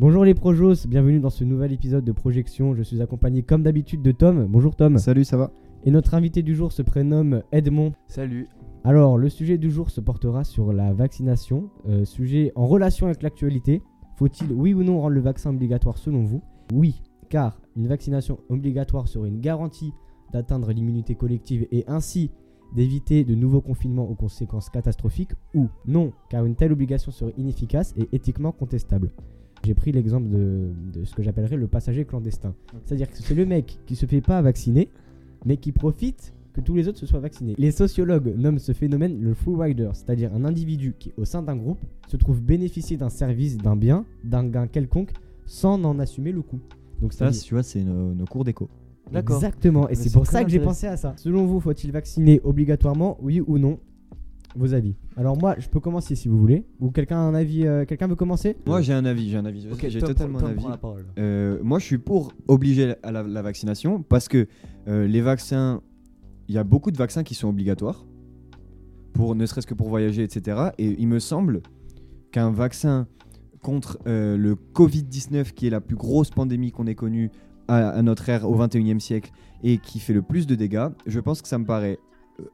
Bonjour les projos, bienvenue dans ce nouvel épisode de Projection. Je suis accompagné comme d'habitude de Tom. Bonjour Tom. Salut, ça va? Et notre invité du jour se prénomme Edmond. Salut. Alors, le sujet du jour se portera sur la vaccination, euh, sujet en relation avec l'actualité. Faut-il, oui ou non, rendre le vaccin obligatoire selon vous? Oui, car une vaccination obligatoire serait une garantie d'atteindre l'immunité collective et ainsi d'éviter de nouveaux confinements aux conséquences catastrophiques. Ou non, car une telle obligation serait inefficace et éthiquement contestable. J'ai pris l'exemple de, de ce que j'appellerais le passager clandestin. C'est-à-dire que c'est le mec qui se fait pas vacciner, mais qui profite que tous les autres se soient vaccinés. Les sociologues nomment ce phénomène le full rider, c'est-à-dire un individu qui, au sein d'un groupe, se trouve bénéficier d'un service, d'un bien, d'un gain quelconque, sans en assumer le coût. Donc Ça, tu vois, c'est nos, nos cours d'éco. D'accord. Exactement, et c'est pour ça que j'ai pensé à ça. Selon vous, faut-il vacciner obligatoirement, oui ou non? Vos avis. Alors moi, je peux commencer si vous voulez. Ou quelqu'un a un avis euh, Quelqu'un veut commencer Moi, j'ai un avis, j'ai un avis. Ok, j'ai totalement un avis. prend la parole. Euh, moi, je suis pour obliger à la, la vaccination parce que euh, les vaccins, il y a beaucoup de vaccins qui sont obligatoires, pour ne serait-ce que pour voyager, etc. Et il me semble qu'un vaccin contre euh, le Covid-19, qui est la plus grosse pandémie qu'on ait connue à, à notre ère au 21e siècle et qui fait le plus de dégâts, je pense que ça me paraît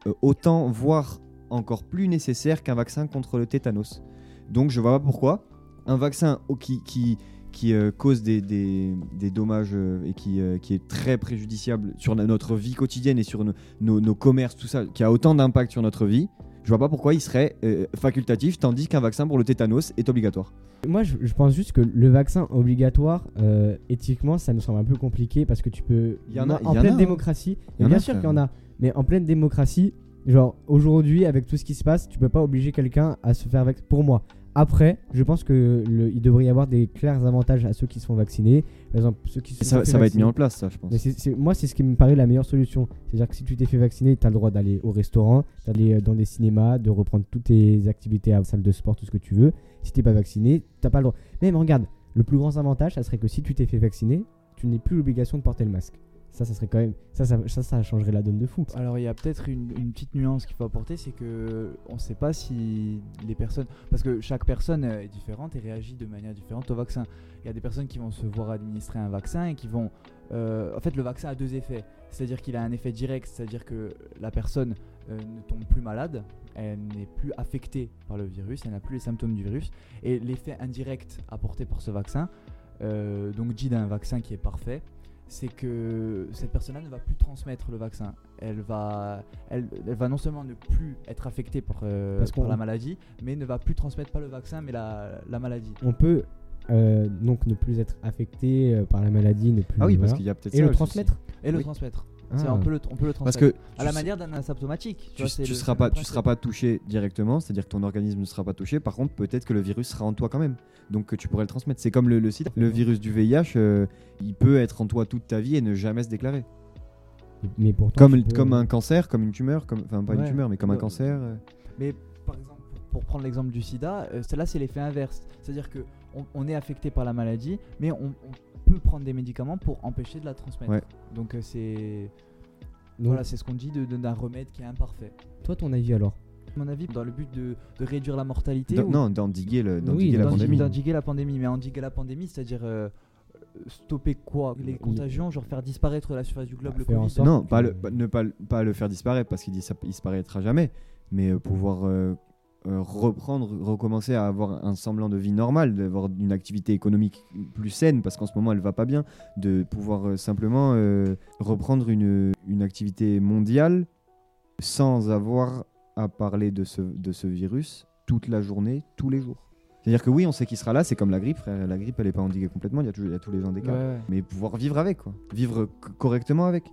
euh, autant, voire encore plus nécessaire qu'un vaccin contre le tétanos. Donc je vois pas pourquoi un vaccin au- qui, qui, qui euh, cause des, des- des dommages euh, et qui, euh, qui est très préjudiciable sur notre vie quotidienne et sur nos, nos- nos commerces, tout ça, qui a autant d'impact sur notre vie, je vois pas pourquoi il serait facultatif tandis qu'un vaccin pour le tétanos est obligatoire. Moi, je, je pense juste que le vaccin obligatoire, éthiquement, ça me semble un peu compliqué parce que tu peux. Il y en a- en pleine a, hein. démocratie. Il y en bien a, sûr qu'il y en a. Mais en pleine démocratie, genre aujourd'hui, avec tout ce qui se passe, tu peux pas obliger quelqu'un à se faire vacciner. Pour moi. Après, je pense que le- il devrait y avoir des clairs avantages à ceux qui se font vacciner. Par exemple, ceux qui se ça, va être mis en place, ça, je pense. Mais moi, c'est ce qui me paraît la meilleure solution. C'est-à-dire que si tu t'es fait vacciner, tu as le droit d'aller au restaurant, d'aller euh, dans des cinémas, de reprendre toutes tes activités à salle de sport, tout ce que tu veux. Si t'es pas vacciné, t'as pas le droit. Même regarde, le plus grand avantage, ça serait que si tu t'es fait vacciner, tu n'es plus l'obligation de porter le masque. Ça, ça changerait la donne de fou. Alors il y a peut-être une, une petite nuance qu'il faut apporter, c'est que on ne sait pas si les personnes, parce que chaque personne euh, est différente et réagit de manière différente au vaccin. Il y a des personnes qui vont se voir administrer un vaccin et qui vont, euh, en fait, le vaccin a deux effets. C'est-à-dire qu'il a un effet direct, c'est-à-dire que la personne euh, ne tombe plus malade, elle n'est plus affectée par le virus, elle n'a plus les symptômes du virus. Et l'effet indirect apporté par ce vaccin, euh, donc dit d'un vaccin qui est parfait, c'est que cette personne-là ne va plus transmettre le vaccin. Elle va, elle, elle va non seulement ne plus être affectée par, euh, Parce par qu'on- la maladie, mais ne va plus transmettre pas le vaccin, mais la, la maladie. On peut euh, donc ne plus être affecté euh, par la maladie, ne plus. Ah oui, parce qu'il y a peut-être Et ça. le transmettre Et le transmettre. Ah. C'est- on, peut le, on peut le Parce transmettre. que à la manière d'un asymptomatique. tu, tu le- seras c'est pas, le tu seras pas touché directement, c'est-à-dire que ton organisme ne sera pas touché. Par contre, peut-être que le virus sera en toi quand même. Donc que tu pourrais le transmettre. C'est comme le, le sida. Le virus du VIH, euh, il peut être en toi toute ta vie et ne jamais se déclarer. Mais pourtant. Comme, tu peux- comme un cancer, comme une tumeur, comme, enfin pas Ouais. une tumeur, mais comme un cancer. euh. Mais par exemple, pour, pour prendre l'exemple du sida, euh, celle-là c'est l'effet inverse. C'est-à-dire que on, on est affecté par la maladie, mais on, on peut prendre des médicaments pour empêcher de la transmettre. Ouais. Donc euh, c'est Donc, voilà, c'est ce qu'on dit de- de- d'un remède qui est imparfait. Toi, ton avis alors? Mon avis, dans le but de, de réduire la mortalité, Dans- ou non, d'endiguer le- Oui, la pandémie. d'endiguer la pandémie, mais endiguer la pandémie, c'est-à-dire euh, stopper quoi? Les contagions, genre faire disparaître de la surface du globe Bah, le Covid. Non, pas le, ne pas, le- pas le faire disparaître parce qu'il dit ça, il disparaîtra jamais, mais euh, pouvoir euh, reprendre, recommencer à avoir un semblant de vie normale, d'avoir une activité économique plus saine parce qu'en ce moment elle va pas bien, de pouvoir euh, simplement euh, reprendre une, une activité mondiale sans avoir à parler de ce, de ce virus toute la journée, tous les jours. C'est-à-dire que oui, on sait qu'il sera là, c'est comme la grippe, frère. La grippe, elle est pas endiguée complètement, il y a, toujours- il y a tous les ans des cas. ouais. Mais pouvoir vivre avec, quoi. Vivre correctement avec.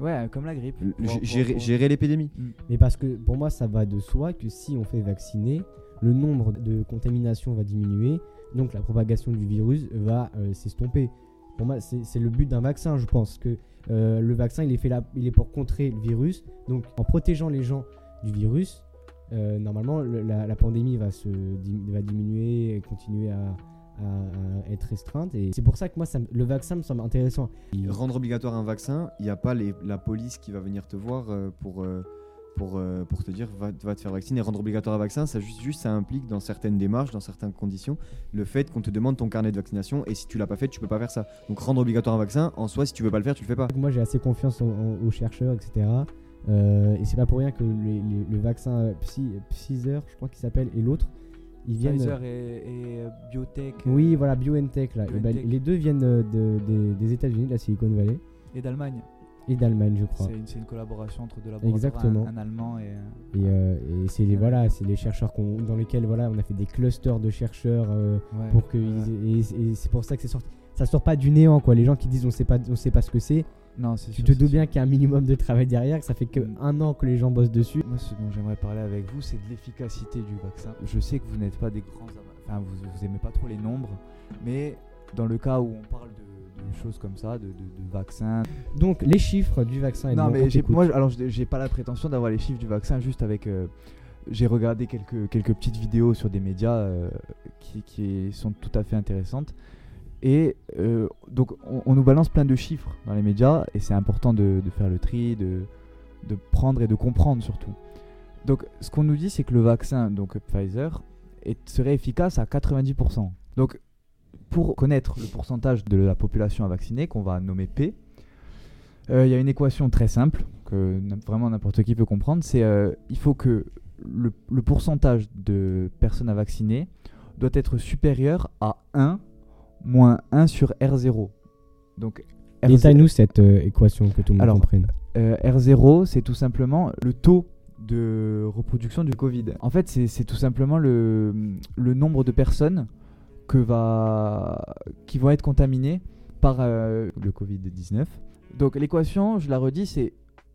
Ouais, comme la grippe. Pour- gérer, pour- gérer l'épidémie. Mais parce que pour moi, ça va de soi que si on fait vacciner, le nombre de contaminations va diminuer, donc la propagation du virus va euh, s'estomper. Pour moi, c'est c'est le but d'un vaccin, je pense que euh, le vaccin, il est fait là, il est pour contrer le virus. Donc, en protégeant les gens du virus, euh, normalement, le- la, la pandémie va se dim- va diminuer et continuer à, à- à être restreinte. Et c'est pour ça que moi, ça le vaccin me semble intéressant. Rendre obligatoire un vaccin, il n'y a pas les- la police qui va venir te voir euh, pour, euh, pour, euh, pour te dire va, va te faire vacciner. Rendre obligatoire un vaccin, ça, juste, juste, ça implique dans certaines démarches, dans certaines conditions, le fait qu'on te demande ton carnet de vaccination et si tu l'as pas fait, tu peux pas faire ça. Donc rendre obligatoire un vaccin, en soi, si tu veux pas le faire, tu le fais pas. Moi, j'ai assez confiance en- en- aux chercheurs, etc. Euh, et c'est pas pour rien que les- les- le vaccin euh, Pfizer, je crois qu'il s'appelle, et l'autre, ils viennent. Pfizer et, et, euh, Biotech Oui, voilà, BioNTech là. Et ben, les deux viennent euh, de- des- États-Unis, de la Silicon Valley, et d'Allemagne. et d'Allemagne, je crois. C'est une, collaboration entre deux laboratoires, Exactement. Un, un allemand et. euh, Et, euh, et c'est les, voilà, c'est les chercheurs dans lesquels voilà, on a fait des clusters de chercheurs euh, ouais, pour que ouais. ils- et, et c'est pour ça que c'est sorti. Ça sort pas du néant quoi. Les gens qui disent on sait pas, on sait pas ce que c'est. Non, c'est Tu sûr, te doutes sûr. bien qu'il y a un minimum de travail derrière. Que ça fait que Mm. un an que les gens bossent dessus. Moi, ce dont j'aimerais parler avec vous, c'est de l'efficacité du vaccin. Je sais que vous n'êtes pas des grands. Enfin, vous, vous aimez pas trop les nombres, mais dans le cas où on parle de, de choses comme ça, de, de, de vaccins. Donc les chiffres du vaccin. non, mais moi, alors, j'ai j'ai pas la prétention d'avoir les chiffres du vaccin, juste avec. euh, j'ai regardé quelques, quelques petites vidéos sur des médias euh, qui, qui sont tout à fait intéressantes. Et euh, donc, on, nous balance plein de chiffres dans les médias, et c'est important de, faire le tri, de, prendre et de comprendre surtout. Donc, ce qu'on nous dit, c'est que le vaccin, donc Pfizer, serait efficace à 90%. Donc, pour connaître le pourcentage de la population à vacciner, qu'on va nommer P, euh, il y a une équation très simple que vraiment n'importe qui peut comprendre. C'est euh, il faut que le, le pourcentage de personnes à vacciner doit être supérieur à 1 moins 1 sur R0. Donc R0 Détaille-nous cette euh, équation que tout le monde Alors, comprenne. euh, R0, c'est tout simplement le taux de reproduction du Covid. En fait, c'est tout simplement le, le nombre de personnes que va, qui vont être contaminées par euh, le Covid-19. Donc l'équation, je la redis, c'est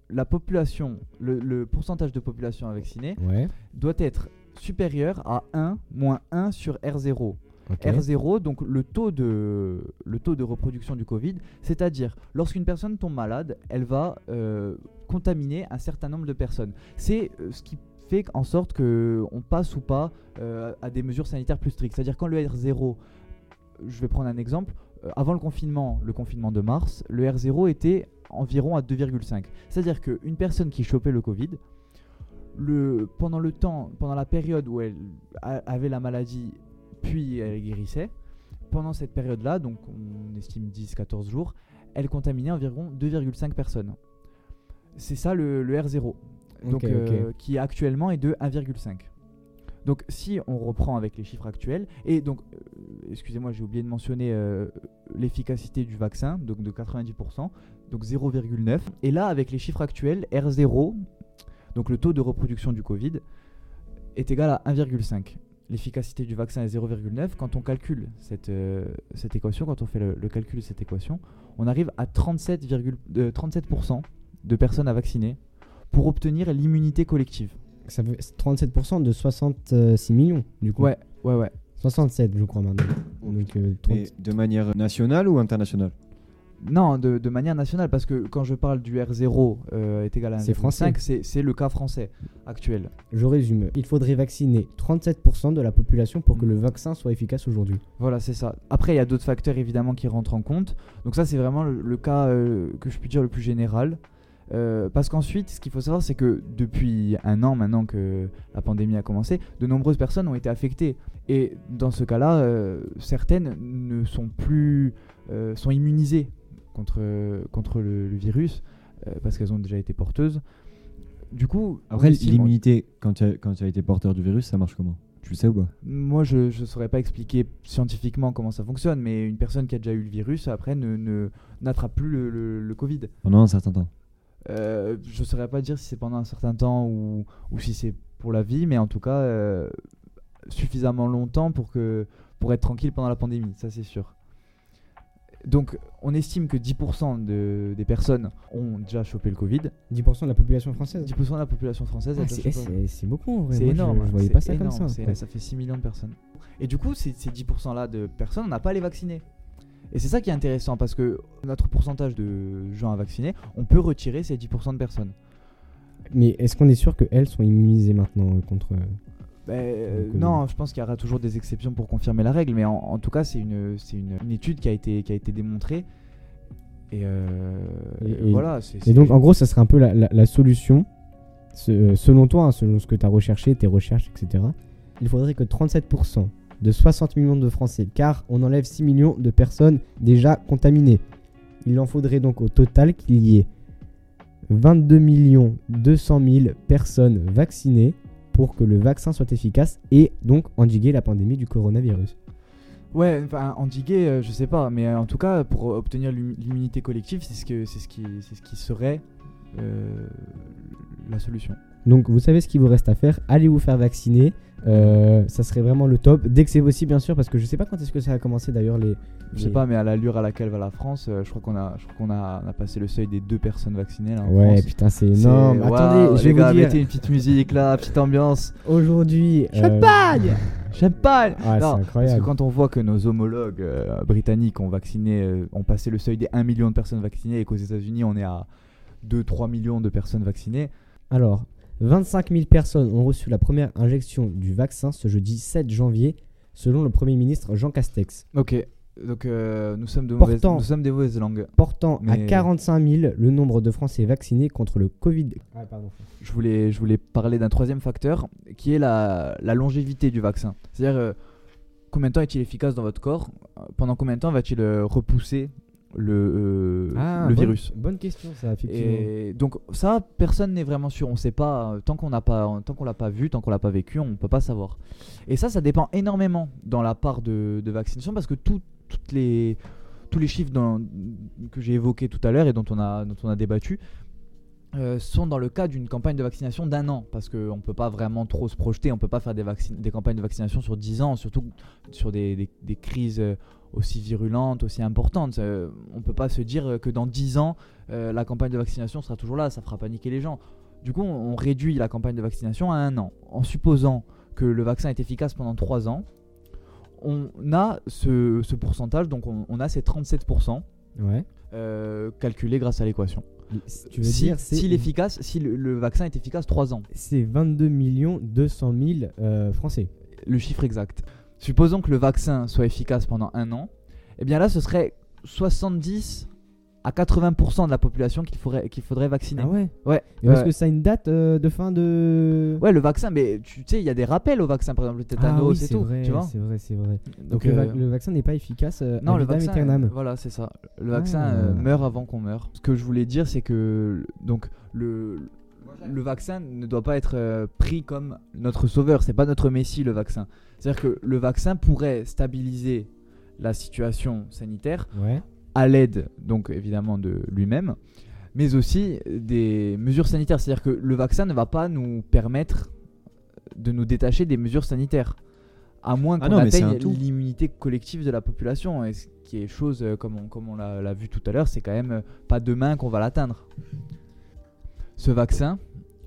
la population, le, le pourcentage de population Ouais. doit être supérieur à 1 moins 1 sur R0. Ok. R0, donc le taux, de, le taux de reproduction du Covid, c'est-à-dire lorsqu'une personne tombe malade, elle va euh, contaminer un certain nombre de personnes. C'est euh, ce qui fait en sorte qu'on passe ou pas euh, à des mesures sanitaires plus strictes. C'est-à-dire quand le R0, je vais prendre un exemple, avant le confinement, le confinement de mars, le R0 était environ à 2,5. C'est-à-dire qu'une personne qui chopait le Covid, le, pendant le temps, pendant la période où elle avait la maladie, puis elle guérissait, pendant cette période-là, donc on estime 10-14 jours, elle contaminait environ 2,5 personnes. C'est ça le, le R0, donc, euh, qui actuellement est de 1,5. Donc si on reprend avec les chiffres actuels, et donc, euh, excusez-moi, j'ai oublié de mentionner euh, l'efficacité du vaccin, donc de 90%, donc 0,9. Et là, avec les chiffres actuels, R0, donc le taux de reproduction du Covid, est égal à 1,5. L'efficacité du vaccin est 0,9. Quand on calcule cette, euh, cette équation, quand on fait le, le calcul de cette équation, on arrive à 37, euh, 37% de personnes à vacciner pour obtenir l'immunité collective. Ça fait 37% de 66 millions du coup. Ouais, ouais, ouais. 67 je crois maintenant. Donc, euh, 30 Mais de manière nationale ou internationale? Non, de, de manière nationale, parce que quand je parle du R0 euh, est égal à 1,5, C'est français. c'est c'est le cas français actuel. Je résume. Il faudrait vacciner 37% de la population pour que le vaccin soit efficace aujourd'hui. Voilà, c'est ça. Après, il y a d'autres facteurs évidemment qui rentrent en compte. Donc ça, c'est vraiment le, le cas euh, que je puis dire le plus général. Euh, parce qu'ensuite, ce qu'il faut savoir, c'est que depuis un an maintenant que la pandémie a commencé, de nombreuses personnes ont été affectées. Et dans ce cas-là, certaines ne sont plus, sont immunisées contre, contre le, le virus euh, parce qu'elles ont déjà été porteuses. Du coup, Après, l'immunité, quand tu as, quand tu as été porteur du virus, ça marche comment? Tu le sais ou pas? Moi, je ne saurais pas expliquer scientifiquement comment ça fonctionne, mais une personne qui a déjà eu le virus, après, ne, ne- n'attrape plus le, le- le Covid. Pendant un certain temps. Euh, je ne saurais pas dire si c'est pendant un certain temps ou, ou si c'est pour la vie, mais en tout cas, euh, suffisamment longtemps pour, que, pour être tranquille pendant la pandémie, ça c'est sûr. Donc, on estime que 10% de- des personnes ont déjà chopé le Covid. 10% de la population française 10% de la population française Ah, c'est chopé. c'est- beaucoup en vrai. C'est Moi, énorme. Je, voyais c'est pas ça énorme, comme ça. c'est- Ouais. Ça fait 6 millions de personnes. Et du coup, ces, ces 10%-là de personnes, on n'a pas à les vacciner. Et c'est ça qui est intéressant parce que notre pourcentage de gens à vacciner, on peut retirer ces 10% de personnes. Mais est-ce qu'on est sûr qu'elles sont immunisées maintenant euh, contre. Ben, euh, non, je pense qu'il y aura toujours des exceptions pour confirmer la règle, mais en, en tout cas, c'est une, c'est une, une étude qui a été, qui a été démontrée. Et, euh, Et- et et- voilà. Et donc en gros, ça serait un peu la, la- la solution. ce- euh, selon toi, hein, selon ce que tu as recherché, tes recherches, etc., il faudrait que 37% de 60 millions de Français, car on enlève 6 millions de personnes déjà contaminées. Il en faudrait donc au total qu'il y ait 22 millions 200 000 personnes vaccinées pour que le vaccin soit efficace et donc endiguer la pandémie du coronavirus. Ouais, enfin, endiguer, euh, je sais pas, mais euh, en tout cas, pour obtenir l'im- l'immunité collective, c'est ce, que, ce, qui, ce qui serait euh, la solution. Donc vous savez ce qu'il vous reste à faire, allez vous faire vacciner, Euh, ça serait vraiment le top, dès que c'est possible bien sûr, parce que je sais pas quand est-ce que ça va commencer d'ailleurs les... Je sais les- pas, mais à l'allure à laquelle va la France, euh, je crois qu'on a, je crois qu'on a, a passé le seuil des deux personnes vaccinées là, en Ouais France. putain c'est énorme. Attendez, je les vais gars, vous dire, mettez une petite musique là, petite ambiance. aujourd'hui... euh, Champagne Champagne Ah, c'est Non, Parce que quand on voit que nos homologues euh, britanniques ont vacciné, ont passé le seuil des 1 million de personnes vaccinées et qu'aux États-Unis on est à 2-3 millions de personnes vaccinées, Alors, 25 000 personnes ont reçu la première injection du vaccin ce jeudi 7 janvier, selon le Premier ministre Jean Castex, Ok, donc euh, nous, sommes de mauvaises, Portant. nous sommes des mauvaises langues. portant à Mais- 45 000 le nombre de Français vaccinés contre le Covid. Ah, pardon. Je voulais, je voulais parler d'un troisième facteur qui est la, la longévité du vaccin. C'est-à-dire euh, combien de temps est-il efficace dans votre corps? Euh, Pendant combien de temps va-t-il repousser le, euh, Ah, le bonne- virus Bonne question ça, effectivement. Et donc ça, personne n'est vraiment sûr. On sait pas euh, tant qu'on n'a pas, tant qu'on l'a pas vu, tant qu'on l'a pas vécu, on peut pas savoir. Et ça, ça dépend énormément dans la part de, de vaccination parce que tout- toutes les, tous les chiffres dans- que j'ai évoqués tout à l'heure et dont on a, dont on a débattu euh, sont dans le cas d'une campagne de vaccination d'un an parce qu'on ne peut pas vraiment trop se projeter, on ne peut pas faire des, campagnes de vaccination sur 10 ans, surtout sur des, des- des crises euh, aussi virulentes, aussi importantes. Euh, on ne peut pas se dire que dans 10 ans, euh, la campagne de vaccination sera toujours là, ça fera paniquer les gens. Du coup, on, réduit la campagne de vaccination à un an, en supposant que le vaccin est efficace pendant 3 ans. On a ce, ce pourcentage, donc on, on a ces 37% Ouais. euh, calculés grâce à l'équation. Tu veux Si, dire, c'est s'il est efficace, si le, le vaccin est efficace 3 ans, c'est 22 millions 200 000 euh, Français. le chiffre exact. Supposons que le vaccin soit efficace pendant un an, et bien là ce serait 70 à 80% de la population qu'il faudrait, qu'il faudrait vacciner. Ah ouais Ouais, Et ouais. que ça a une date euh, de fin de... Ouais, le vaccin, mais tu sais, il y a des rappels au vaccin, par exemple le ah, tétanos oui, et c'est tout. vrai, tu vois c'est vrai, c'est vrai. Donc, Donc, le, va- euh, le vaccin n'est pas efficace euh, Non, le vaccin, aeternam. euh, voilà, c'est ça. Le vaccin Ah. meurt avant qu'on meure. Ce que je voulais dire, c'est que donc le le vaccin ne doit pas être euh, pris comme notre sauveur. C'est pas notre messie le vaccin. C'est-à-dire que le vaccin pourrait stabiliser la situation sanitaire Ouais. à l'aide, donc évidemment de lui-même, mais aussi des mesures sanitaires. C'est-à-dire que le vaccin ne va pas nous permettre de nous détacher des mesures sanitaires, à moins Ah qu'on atteigne l'immunité collective de la population. Et ce qui est chose, euh, comme on, comme on l'a l'a vu tout à l'heure, c'est quand même euh, pas demain qu'on va l'atteindre. Ce vaccin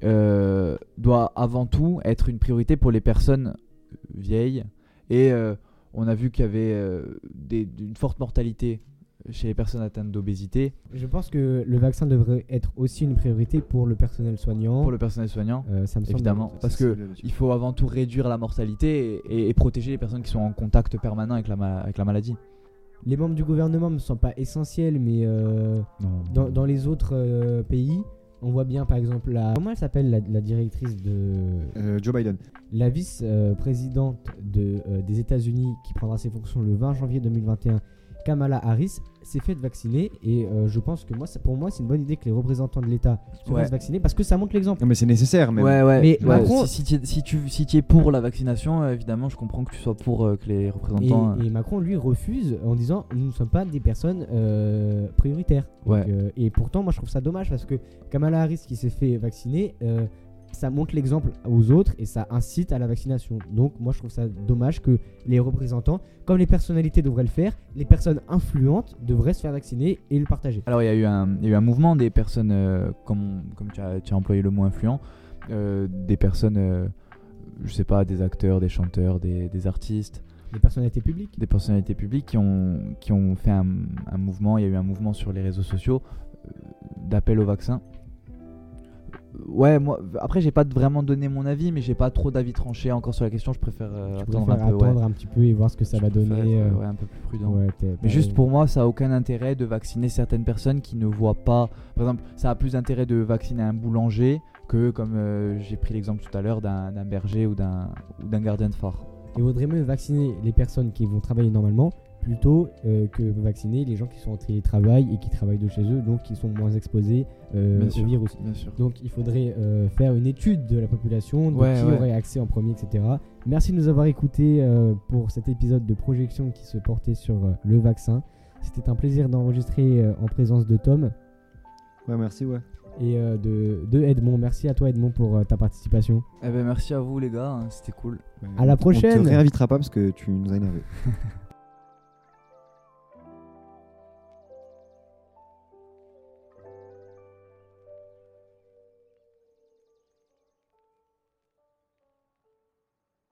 euh, doit avant tout être une priorité pour les personnes vieilles. Et euh, on a vu qu'il y avait euh, des- une forte mortalité chez les personnes atteintes d'obésité, Je pense que le vaccin devrait être aussi une priorité pour le personnel soignant. pour le personnel soignant, ça me semble- évidemment, parce que il faut avant tout réduire la mortalité et, et protéger les personnes qui sont en contact permanent avec la, ma- avec la maladie. Les membres du gouvernement ne sont pas essentiels, mais dans, dans les autres pays, on voit bien par exemple la. Comment elle s'appelle la, la directrice de. Euh, Joe Biden. La vice-présidente de, euh, des États-Unis qui prendra ses fonctions le 20 janvier 2021, Kamala Harris, s'est faite vacciner. Et euh, je pense que moi, ça- pour moi, c'est une bonne idée que les représentants de l'État se Ouais. fassent vacciner parce que ça montre l'exemple. Mais c'est nécessaire, même. Ouais, ouais. Mais ouais, Macron- si, si tu es- si tu si tu es pour la vaccination, euh, évidemment, je comprends que tu sois pour euh, que les Et, représentants. euh, et Macron, lui, refuse en disant nous ne sommes pas des personnes euh, prioritaires. Ouais. Donc, euh, et pourtant, moi, je trouve ça dommage parce que Kamala Harris, qui s'est fait vacciner, euh, ça montre l'exemple aux autres et ça incite à la vaccination. Donc, moi, je trouve ça dommage que les représentants, comme les personnalités devraient le faire, les personnes influentes devraient se faire vacciner et le partager. Alors il y, a eu un, il y a eu un mouvement des personnes, euh, comme, comme tu, as, tu as employé le mot influent, euh, des personnes, euh, je sais pas, des acteurs, des chanteurs, des, des artistes, Les personnalités publiques. des personnalités publiques qui ont, qui ont fait un, un mouvement, il y a eu un mouvement sur les réseaux sociaux euh, d'appel au vaccin. Ouais, moi, après j'ai pas vraiment donné mon avis, mais j'ai pas trop d'avis tranché encore sur la question, je préfère euh, Tu attendre un peu. ouais. attendre un petit peu et voir ce que ça Je va donner. être, euh, ouais, un peu plus prudent. ouais, Mais juste pour moi, ça a aucun intérêt de vacciner certaines personnes qui ne voient pas. Par exemple, ça a plus d'intérêt de vacciner un boulanger que, comme euh, j'ai pris l'exemple tout à l'heure, d'un berger ou d'un ou d'un gardien de phare. Il vaudrait mieux vacciner les personnes qui vont travailler normalement plutôt euh, que vacciner les gens qui sont en télétravail et qui travaillent de chez eux, donc qui sont moins exposés euh, Bien au sûr. virus. Bien sûr. Donc il faudrait euh, faire une étude de la population, de Ouais, qui ouais. aurait accès en premier, etc. Merci de nous avoir écoutés euh, pour cet épisode de projection qui se portait sur euh, le vaccin. C'était un plaisir d'enregistrer euh, en présence de Tom Ouais, merci, ouais. et euh, de, de Edmond. Merci à toi Edmond pour euh, ta participation. Eh ben, merci à vous les gars, hein, c'était cool. À la On prochaine. te réinvitera pas parce que tu nous as énervé.